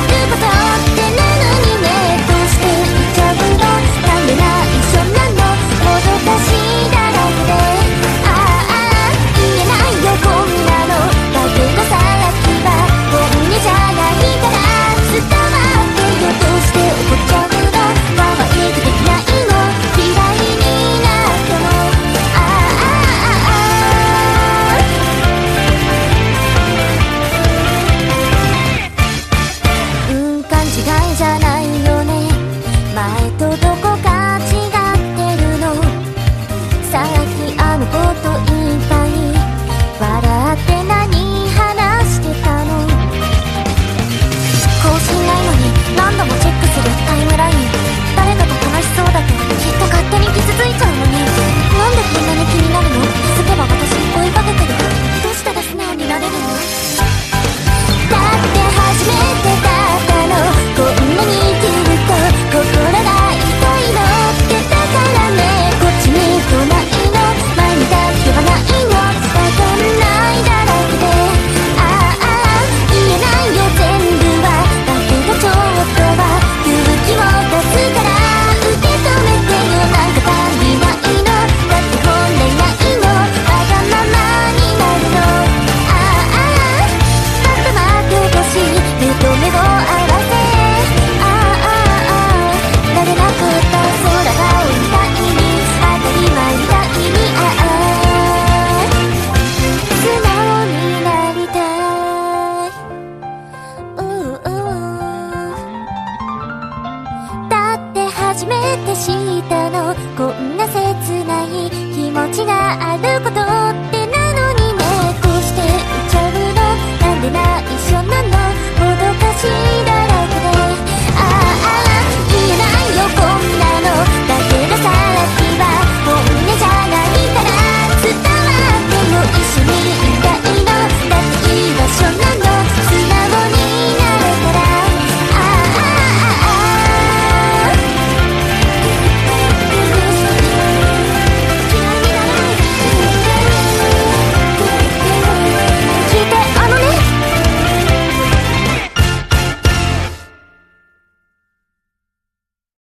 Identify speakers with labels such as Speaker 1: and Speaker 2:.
Speaker 1: くこと更新ないのに何度もチェックするタイムライン誰かとてしたの。こんな切ない気持ちがあること